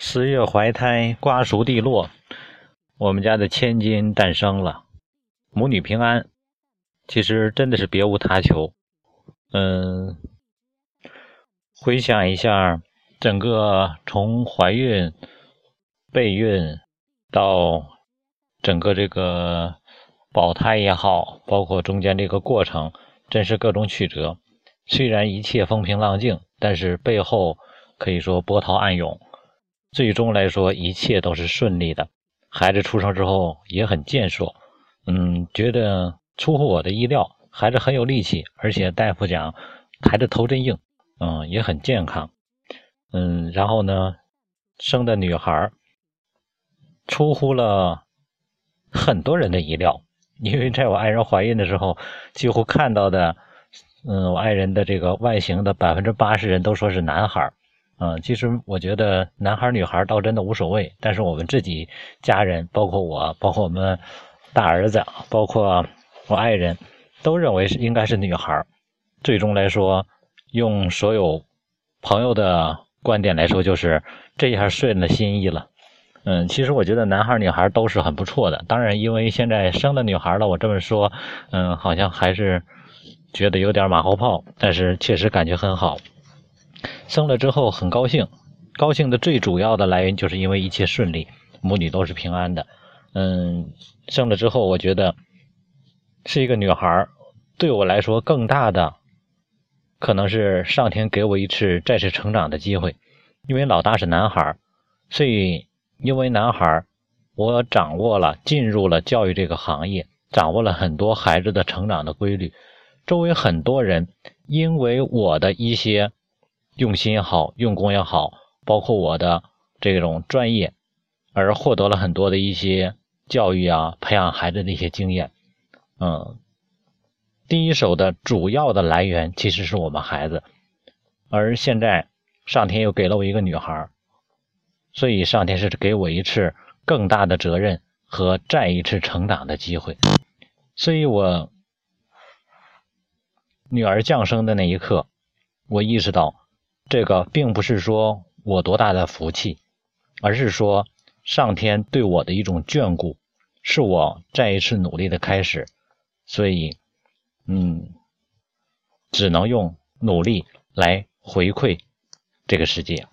十月怀胎，瓜熟蒂落，我们家的千金诞生了，母女平安。其实真的是别无他求。嗯，回想一下，整个从怀孕、备孕到整个这个保胎也好，包括中间这个过程，真是各种曲折。虽然一切风平浪静，但是背后可以说波涛暗涌。最终来说，一切都是顺利的。孩子出生之后也很健硕，嗯，觉得出乎我的意料，孩子很有力气，而且大夫讲孩子头真硬，嗯，也很健康，嗯，然后呢，生的女孩出乎了很多人的意料，因为在我爱人怀孕的时候，几乎看到的，嗯，我爱人的这个外形的百分之八十人都说是男孩。嗯，其实我觉得男孩女孩倒真的无所谓，但是我们自己家人，包括我，包括我们大儿子，包括我爱人，都认为是应该是女孩。最终来说，用所有朋友的观点来说，就是这一下顺了心意了。嗯，其实我觉得男孩女孩都是很不错的。当然，因为现在生了女孩了，我这么说，嗯，好像还是觉得有点马后炮，但是确实感觉很好。生了之后很高兴，高兴的最主要的来源就是因为一切顺利，母女都是平安的。嗯，生了之后我觉得是一个女孩，对我来说更大的可能是上天给我一次再次成长的机会。因为老大是男孩，所以因为男孩，我掌握了进入了教育这个行业，掌握了很多孩子的成长的规律。周围很多人因为我的一些。用心也好，用功也好，包括我的这种专业，而获得了很多的一些教育啊，培养孩子的一些经验。嗯，第一手的主要的来源其实是我们孩子，而现在上天又给了我一个女孩，所以上天是给我一次更大的责任和再一次成长的机会。所以我女儿降生的那一刻，我意识到。这个并不是说我多大的福气，而是说上天对我的一种眷顾，是我再一次努力的开始。所以，嗯，只能用努力来回馈这个世界。